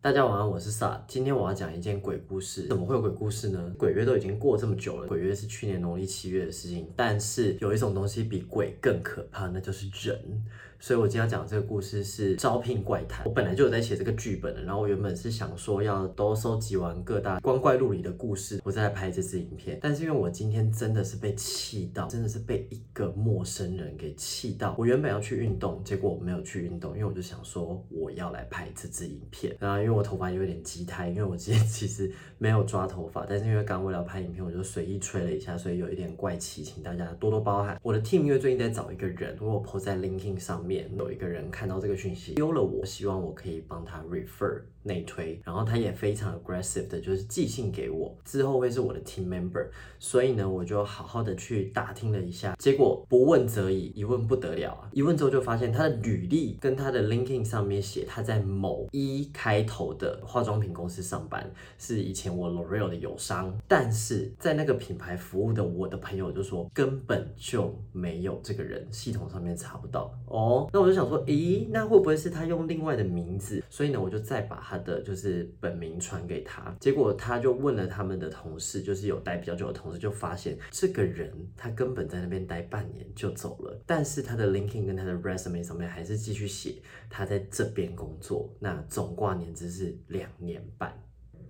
大家晚安，我是萨。今天我要讲一件鬼故事。怎么会有鬼故事呢？鬼月都已经过这么久了，鬼月是去年农历七月的事情。但是有一种东西比鬼更可怕，那就是人。所以我今天要讲这个故事是招聘怪谈。我本来就有在写这个剧本的，然后我原本是想说要都收集完各大光怪陆离的故事，我再来拍这支影片。但是因为我今天真的是被气到，真的是被一个陌生人给气到。我原本要去运动，结果我没有去运动，因为我就想说我要来拍这支影片。然后因为我头发有点畸胎，因为我今天 其实没有抓头发，但是因为刚为了拍影片，我就随意吹了一下，所以有一点怪气，请大家多多包涵。我的 team 因为最近在找一个人，如果 po 在 LinkedIn 上面面，有一个人看到这个讯息丢了我，希望我可以帮他 refer 内推，然后他也非常 aggressive 的，就是寄信给我，之后会是我的 team member，所以呢，我就好好的去打听了一下，结果不问则已，一问不得了啊！一问之后就发现他的履历跟他的 linking 上面写他在某一开头的化妆品公司上班，是以前我 L'Oreal 的友商，但是在那个品牌服务的我的朋友就说根本就没有这个人，系统上面查不到哦。那我就想说，咦，那会不会是他用另外的名字？所以呢，我就再把他的就是本名传给他，结果他就问了他们的同事，就是有待比较久的同事，就发现这个人他根本在那边待半年就走了，但是他的 LinkedIn 跟他的 Resume 上面还是继续写他在这边工作，那总挂年资是两年半。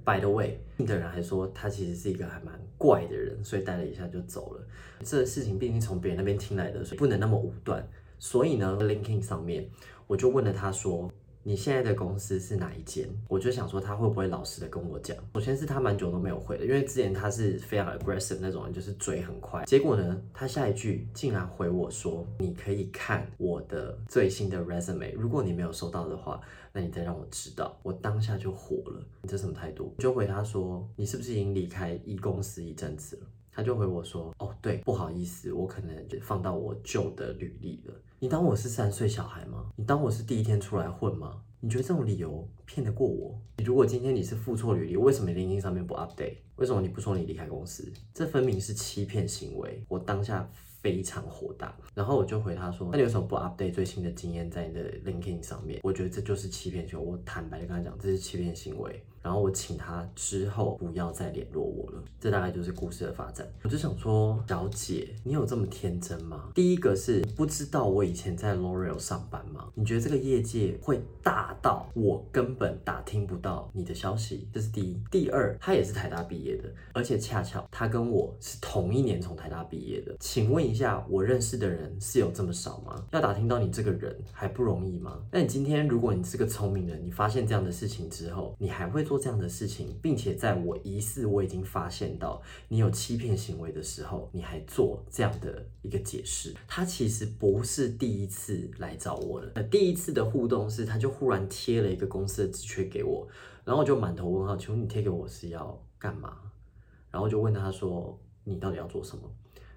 By the way，的人还说他其实是一个还蛮怪的人，所以待了一下就走了。这事情毕竟从别人那边听来的，所以不能那么武断。所以呢，LinkedIn 上面我就问了他说。你现在的公司是哪一间？我就想说他会不会老实的跟我讲。首先是他蛮久都没有回的，因为之前他是非常 aggressive 那种人，就是嘴很快。结果呢，他下一句竟然回我说：“你可以看我的最新的 resume，如果你没有收到的话，那你再让我知道。”我当下就火了，你这什么态度？就回他说：“你是不是已经离开一公司一阵子了？”他就回我说：“哦，对，不好意思，我可能放到我旧的履历了。你当我是三岁小孩吗？你当我是第一天出来混吗？你觉得这种理由骗得过我？你如果今天你是付错履历，为什么 LinkedIn 上面不 update？为什么你不说你离开公司？这分明是欺骗行为！我当下非常火大，然后我就回他说：那你为什么不 update 最新的经验在你的 LinkedIn 上面？我觉得这就是欺骗行为。我坦白的跟他讲，这是欺骗行为。”然后我请他之后不要再联络我了，这大概就是故事的发展。我就想说，小姐，你有这么天真吗？第一个是不知道我以前在 L'Oreal 上班吗？你觉得这个业界会大到我根本打听不到你的消息？这是第一。第二，他也是台大毕业的，而且恰巧他跟我是同一年从台大毕业的。请问一下，我认识的人是有这么少吗？要打听到你这个人还不容易吗？那你今天如果你是个聪明人，你发现这样的事情之后，你还会做？这样的事情，并且在我疑似我已经发现到你有欺骗行为的时候，你还做这样的一个解释，他其实不是第一次来找我了。那第一次的互动是，他就忽然贴了一个公司的职缺给我，然后我就满头问号，请问你贴给我是要干嘛？然后就问他说，你到底要做什么？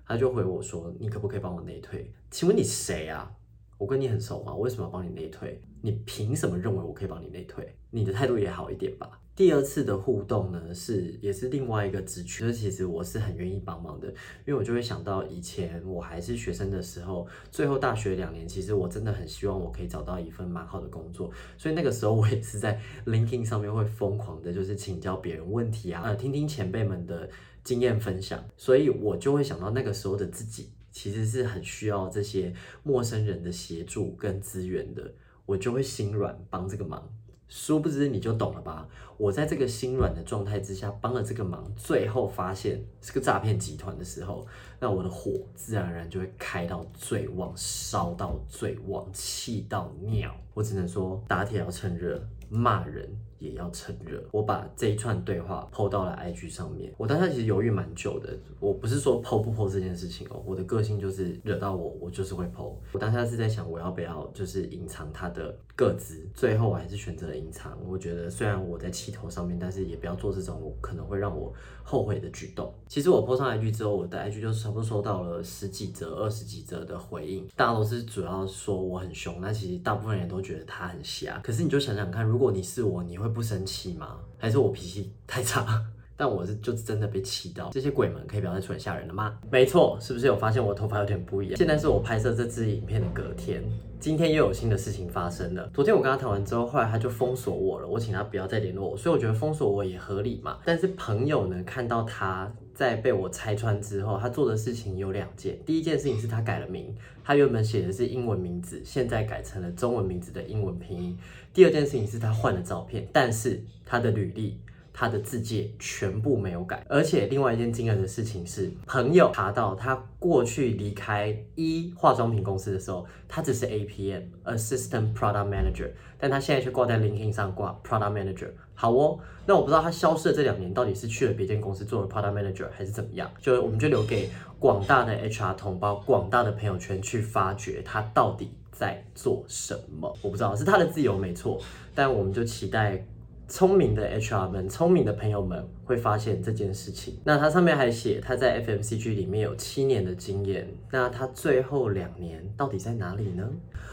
他就回我说，你可不可以帮我内退？请问你谁啊？我跟你很熟吗？我为什么要帮你内退？你凭什么认为我可以帮你内退？你的态度也好一点吧。第二次的互动呢，是也是另外一个职缺，其实我是很愿意帮忙的，因为我就会想到以前我还是学生的时候，最后大学两年，其实我真的很希望我可以找到一份蛮好的工作，所以那个时候我也是在 LinkedIn 上面会疯狂的，就是请教别人问题啊，呃，听听前辈们的经验分享，所以我就会想到那个时候的自己。其实是很需要这些陌生人的协助跟资源的，我就会心软帮这个忙。殊不知你就懂了吧？我在这个心软的状态之下帮了这个忙，最后发现是个诈骗集团的时候，那我的火自然而然就会开到最旺，烧到最旺，气到尿。我只能说打铁要趁热，骂人。也要趁热，我把这一串对话抛到了 IG 上面。我当下其实犹豫蛮久的，我不是说抛不抛这件事情哦，我的个性就是惹到我，我就是会抛。我当下是在想，我要不要就是隐藏他的个资，最后我还是选择了隐藏。我觉得虽然我在气头上面，但是也不要做这种可能会让我后悔的举动。其实我泼上 IG 之后，我的 IG 就差不多收到了十几则、二十几则的回应，大家都是主要说我很凶，那其实大部分人都觉得他很瞎。可是你就想想看，如果你是我，你会？不生气吗？还是我脾气太差？但我是就真的被气到，这些鬼们可以不要再出来吓人了吗？没错，是不是有发现我头发有点不一样？现在是我拍摄这支影片的隔天，今天又有新的事情发生了。昨天我跟他谈完之后，后来他就封锁我了，我请他不要再联络我，所以我觉得封锁我也合理嘛。但是朋友呢，看到他在被我拆穿之后，他做的事情有两件，第一件事情是他改了名，他原本写的是英文名字，现在改成了中文名字的英文拼音。第二件事情是他换了照片，但是他的履历。他的字界全部没有改，而且另外一件惊人的事情是，朋友查到他过去离开一化妆品公司的时候，他只是 APM（Assistant Product Manager），但他现在却挂在 LinkedIn 上挂 Product Manager。好哦，那我不知道他消失的这两年到底是去了别间公司做了 Product Manager 还是怎么样，就我们就留给广大的 HR 同胞、广大的朋友圈去发掘他到底在做什么。我不知道是他的自由没错，但我们就期待。聪明的 HR 们，聪明的朋友们会发现这件事情。那他上面还写他在 FMCG 里面有七年的经验。那他最后两年到底在哪里呢？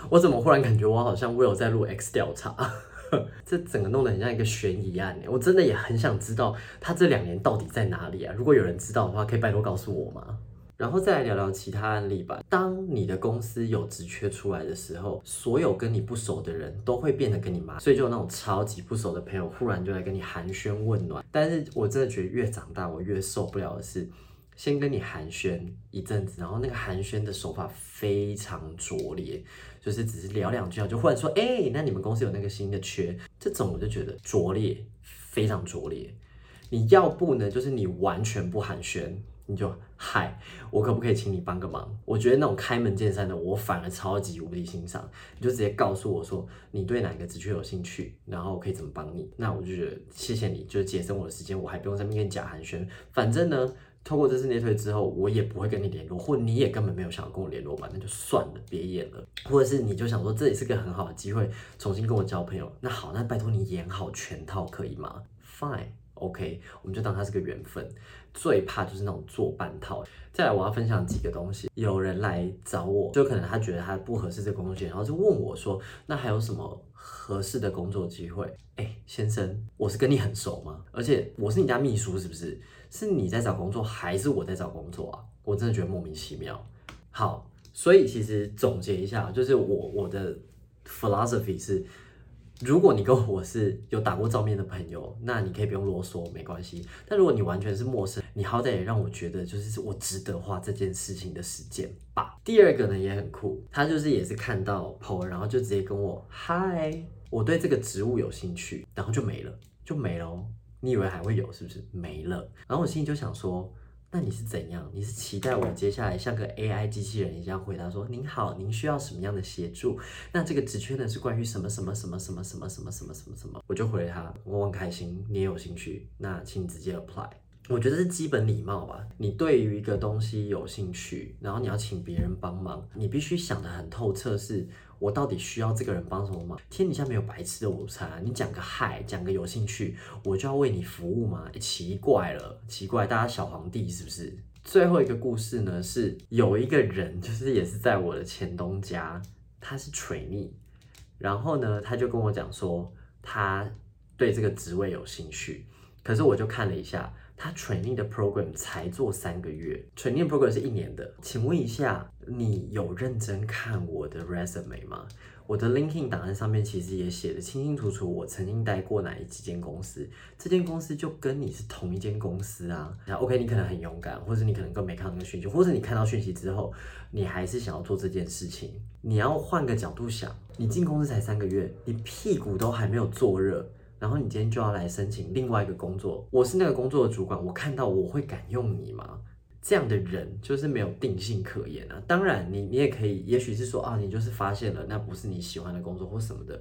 我怎么忽然感觉我好像 Will 在录 X 调查？这整个弄得很像一个悬疑案。我真的也很想知道他这两年到底在哪里啊！如果有人知道的话，可以拜托告诉我吗？然后再来聊聊其他案例吧。当你的公司有职缺出来的时候，所有跟你不熟的人都会变得跟你妈，所以就有那种超级不熟的朋友，忽然就来跟你寒暄问暖。但是我真的觉得越长大，我越受不了的是，先跟你寒暄一阵子，然后那个寒暄的手法非常拙劣，就是只是聊两句，就忽然说，哎，那你们公司有那个新的缺，这种我就觉得拙劣，非常拙劣。你要不呢，就是你完全不寒暄。你就嗨，我可不可以请你帮个忙？我觉得那种开门见山的，我反而超级无敌欣赏。你就直接告诉我说你对哪个职缺有兴趣，然后可以怎么帮你。那我就觉得谢谢你，就是节省我的时间，我还不用在面前假寒暄。反正呢，透过这次内推之后，我也不会跟你联络，或你也根本没有想要跟我联络吧？那就算了，别演了。或者是你就想说这也是个很好的机会，重新跟我交朋友。那好，那拜托你演好全套可以吗？Fine OK，我们就当它是个缘分。最怕就是那种做半套。再来，我要分享几个东西。有人来找我，就可能他觉得他不合适这个工作，然后就问我说：“那还有什么合适的工作机会？”哎，先生，我是跟你很熟吗？而且我是你家秘书，是不是？是你在找工作，还是我在找工作啊？我真的觉得莫名其妙。好，所以其实总结一下，就是我我的 philosophy 是。如果你跟我是有打过照面的朋友，那你可以不用啰嗦，没关系。但如果你完全是陌生，你好歹也让我觉得就是我值得花这件事情的时间吧。第二个呢也很酷，他就是也是看到 PO，然后就直接跟我嗨，我对这个植物有兴趣，然后就没了，就没了。你以为还会有是不是？没了。然后我心里就想说。那你是怎样？你是期待我接下来像个 AI 机器人一样回答说：“您好，您需要什么样的协助？”那这个职缺呢是关于什么什么什么什么什么什么什么什么什么？我就回他，我很开心，你也有兴趣，那请你直接 apply。我觉得是基本礼貌吧。你对于一个东西有兴趣，然后你要请别人帮忙，你必须想得很透彻，是我到底需要这个人帮什么忙？天底下没有白吃的午餐，你讲个嗨，讲个有兴趣，我就要为你服务吗？奇怪了，奇怪，大家小皇帝是不是？最后一个故事呢，是有一个人，就是也是在我的前东家，他是 trainee，然后呢，他就跟我讲说，他对这个职位有兴趣，可是我就看了一下。他 training 的 program 才做三个月，training program 是一年的。请问一下，你有认真看我的 resume 吗？我的 LinkedIn 档案上面其实也写的清清楚楚，我曾经待过哪一几间公司。这间公司就跟你是同一间公司啊。那 OK，你可能很勇敢，或者你可能更没看到那个讯息，或者你看到讯息之后，你还是想要做这件事情。你要换个角度想，你进公司才三个月，你屁股都还没有坐热。然后你今天就要来申请另外一个工作，我是那个工作的主管，我看到我会敢用你吗？这样的人就是没有定性可言啊。当然，你你也可以，也许是说啊，你就是发现了那不是你喜欢的工作或什么的，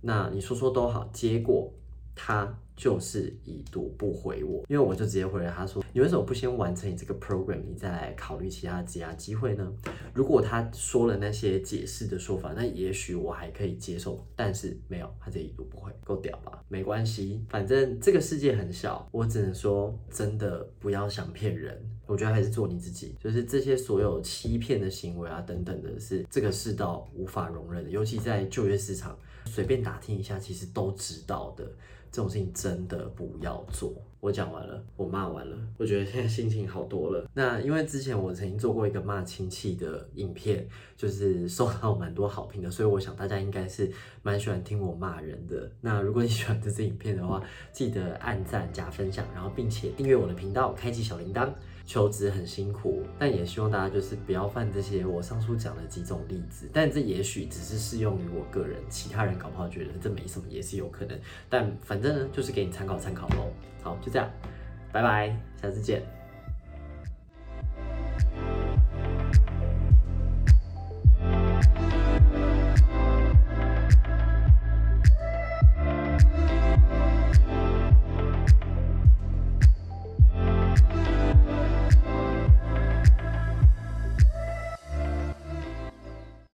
那你说说都好。结果他。就是已读不回我，因为我就直接回了他说：“你为什么不先完成你这个 program，你再来考虑其他的职业机会呢？”如果他说了那些解释的说法，那也许我还可以接受，但是没有，他这已读不回，够屌吧？没关系，反正这个世界很小，我只能说真的不要想骗人，我觉得还是做你自己，就是这些所有欺骗的行为啊等等的，是这个世道无法容忍的，尤其在就业市场，随便打听一下，其实都知道的。这种事情真的不要做。我讲完了，我骂完了，我觉得现在心情好多了。那因为之前我曾经做过一个骂亲戚的影片，就是收到蛮多好评的，所以我想大家应该是蛮喜欢听我骂人的。那如果你喜欢这支影片的话，记得按赞加分享，然后并且订阅我的频道，开启小铃铛。求职很辛苦，但也希望大家就是不要犯这些我上述讲的几种例子。但这也许只是适用于我个人，其他人搞不好觉得这没什么，也是有可能。但反正呢，就是给你参考参考喽。好，就这样，拜拜，下次见。